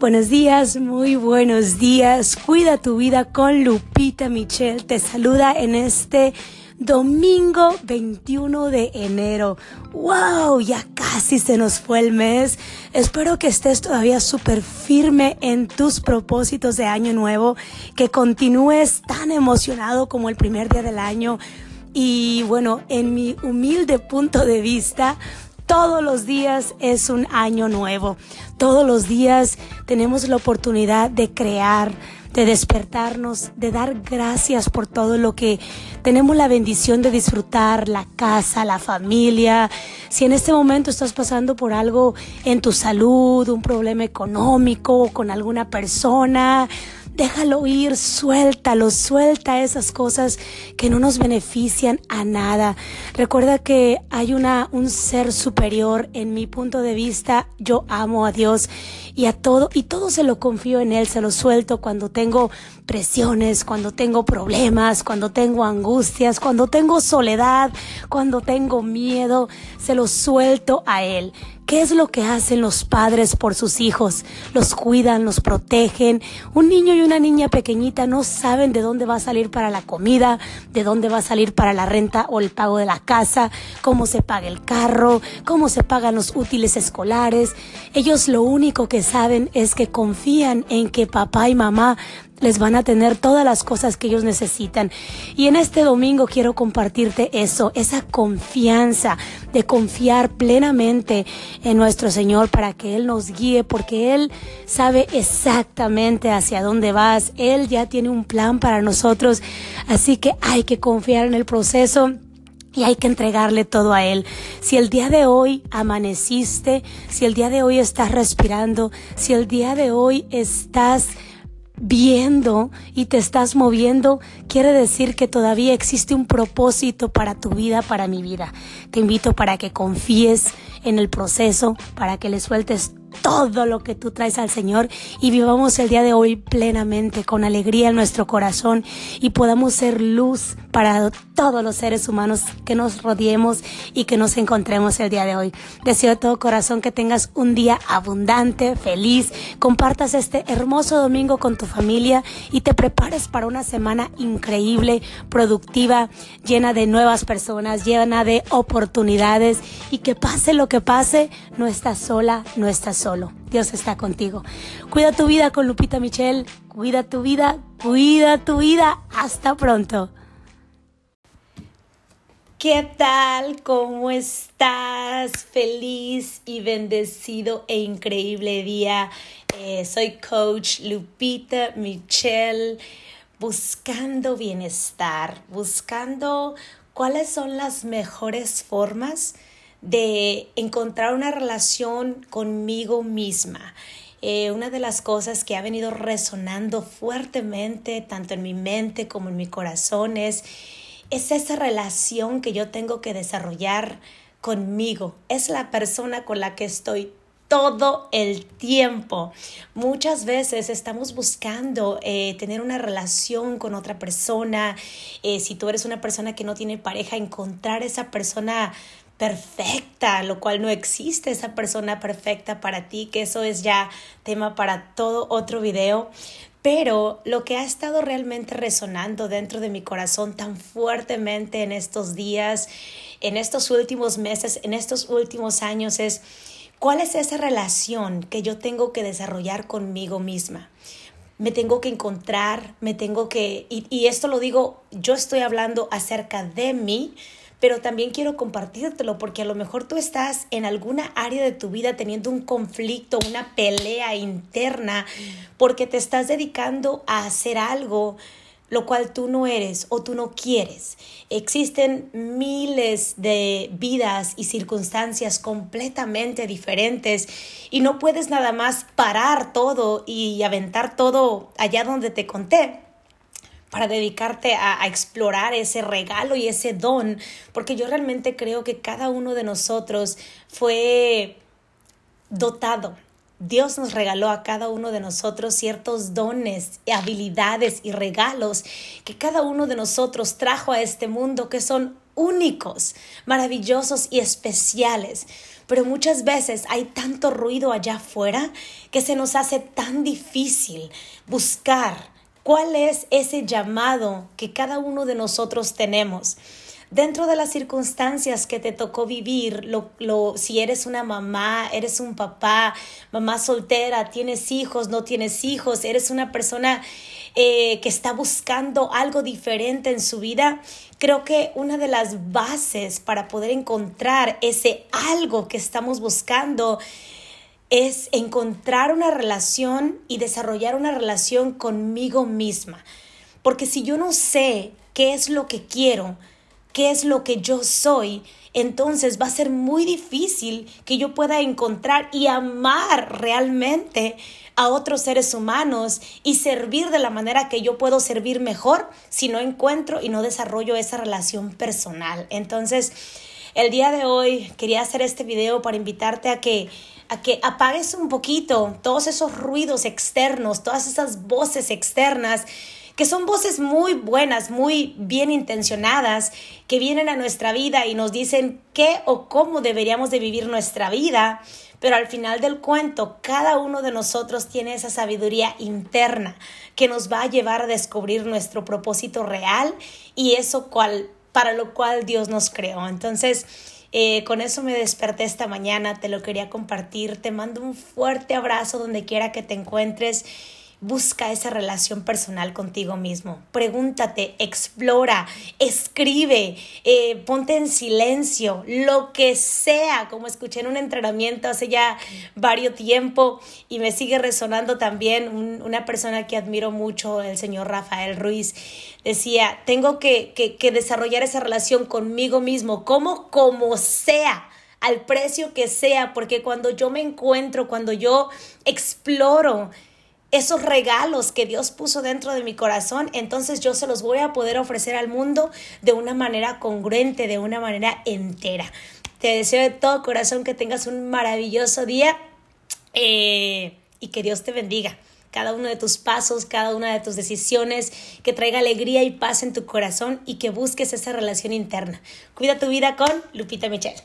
Buenos días, muy buenos días. Cuida tu vida con Lupita Michelle. Te saluda en este domingo 21 de enero. ¡Wow! Ya casi se nos fue el mes. Espero que estés todavía súper firme en tus propósitos de año nuevo, que continúes tan emocionado como el primer día del año. Y bueno, en mi humilde punto de vista, todos los días es un año nuevo. Todos los días tenemos la oportunidad de crear, de despertarnos, de dar gracias por todo lo que tenemos la bendición de disfrutar, la casa, la familia. Si en este momento estás pasando por algo en tu salud, un problema económico, con alguna persona, déjalo ir, suéltalo, suelta esas cosas que no nos benefician a nada. Recuerda que hay una, un ser superior en mi punto de vista. Yo amo a Dios y a todo, y todo se lo confío en Él, se lo suelto cuando tengo presiones, cuando tengo problemas, cuando tengo angustias, cuando tengo soledad, cuando tengo miedo, se lo suelto a Él. ¿Qué es lo que hacen los padres por sus hijos? Los cuidan, los protegen. Un niño y una niña pequeñita no saben de dónde va a salir para la comida, de dónde va a salir para la renta o el pago de la casa, cómo se paga el carro, cómo se pagan los útiles escolares. Ellos lo único que saben es que confían en que papá y mamá les van a tener todas las cosas que ellos necesitan. Y en este domingo quiero compartirte eso, esa confianza de confiar plenamente en nuestro Señor para que Él nos guíe, porque Él sabe exactamente hacia dónde vas. Él ya tiene un plan para nosotros, así que hay que confiar en el proceso. Y hay que entregarle todo a Él. Si el día de hoy amaneciste, si el día de hoy estás respirando, si el día de hoy estás viendo y te estás moviendo, quiere decir que todavía existe un propósito para tu vida, para mi vida. Te invito para que confíes en el proceso, para que le sueltes todo lo que tú traes al Señor y vivamos el día de hoy plenamente, con alegría en nuestro corazón y podamos ser luz para todos los seres humanos que nos rodeemos y que nos encontremos el día de hoy. Deseo de todo corazón que tengas un día abundante, feliz, compartas este hermoso domingo con tu familia y te prepares para una semana increíble, productiva, llena de nuevas personas, llena de oportunidades y que pase lo que pase, no estás sola, no estás solo. Dios está contigo. Cuida tu vida con Lupita Michelle. Cuida tu vida, cuida tu vida. Hasta pronto. ¿Qué tal? ¿Cómo estás? Feliz y bendecido e increíble día. Eh, soy coach Lupita Michelle, buscando bienestar, buscando cuáles son las mejores formas de encontrar una relación conmigo misma. Eh, una de las cosas que ha venido resonando fuertemente, tanto en mi mente como en mi corazón, es, es esa relación que yo tengo que desarrollar conmigo. Es la persona con la que estoy todo el tiempo. Muchas veces estamos buscando eh, tener una relación con otra persona. Eh, si tú eres una persona que no tiene pareja, encontrar esa persona perfecta, lo cual no existe esa persona perfecta para ti, que eso es ya tema para todo otro video. Pero lo que ha estado realmente resonando dentro de mi corazón tan fuertemente en estos días, en estos últimos meses, en estos últimos años es cuál es esa relación que yo tengo que desarrollar conmigo misma me tengo que encontrar, me tengo que, y, y, esto lo digo, yo estoy hablando acerca de mí, pero también quiero compartírtelo porque a lo mejor tú estás en alguna área de tu vida teniendo un conflicto, una pelea interna, porque te estás dedicando a hacer algo lo cual tú no eres o tú no quieres. Existen miles de vidas y circunstancias completamente diferentes y no puedes nada más parar todo y aventar todo allá donde te conté para dedicarte a, explorar ese regalo y ese don, porque yo realmente creo que cada uno de nosotros fue dotado. Dios nos regaló a cada uno de nosotros ciertos dones, habilidades y regalos que cada uno de nosotros trajo a este mundo que son únicos, maravillosos y especiales. pero muchas veces hay tanto ruido allá afuera que se nos hace tan difícil buscar cuál es ese llamado que cada uno de nosotros tenemos dentro de las circunstancias que te tocó vivir, lo, si eres una mamá, eres un papá, mamá soltera, tienes hijos, no tienes hijos, eres una persona eh, que está buscando algo diferente en su vida, creo que una de las bases para poder encontrar ese algo que estamos buscando es encontrar una relación y desarrollar una relación conmigo misma. Porque si yo no sé qué es lo que quiero, qué es lo que yo soy, entonces va a ser muy difícil que yo pueda encontrar y amar realmente a otros seres humanos y servir de la manera que yo puedo servir mejor si no encuentro y no desarrollo esa relación personal. Entonces, el día de hoy quería hacer este video para invitarte a que a que apagues un poquito todos esos ruidos externos, todas esas voces externas que son voces muy buenas, muy bien intencionadas, que vienen a nuestra vida y nos dicen qué o cómo deberíamos de vivir nuestra vida, pero al final del cuento, cada uno de nosotros tiene esa sabiduría interna que nos va a llevar a descubrir nuestro propósito real y eso cual, para lo cual Dios nos creó. Entonces, eh, con eso me desperté esta mañana, te lo quería compartir, te mando un fuerte abrazo donde quiera que te encuentres Busca esa relación personal contigo mismo. Pregúntate, explora, escribe, eh, ponte en silencio, lo que sea, como escuché en un entrenamiento hace ya varios tiempo y me sigue resonando también una persona que admiro mucho, el señor Rafael Ruiz, decía, tengo que, que, que desarrollar esa relación conmigo mismo, como como sea al precio que sea, porque cuando yo me encuentro, cuando yo exploro, esos regalos que Dios puso dentro de mi corazón, entonces yo se los voy a poder ofrecer al mundo de una manera congruente, de una manera entera. Te deseo de todo corazón que tengas un maravilloso día eh, y que Dios te bendiga. Cada uno de tus pasos, cada una de tus decisiones, que traiga alegría y paz en tu corazón y que busques esa relación interna. Cuida tu vida con Lupita Michelle.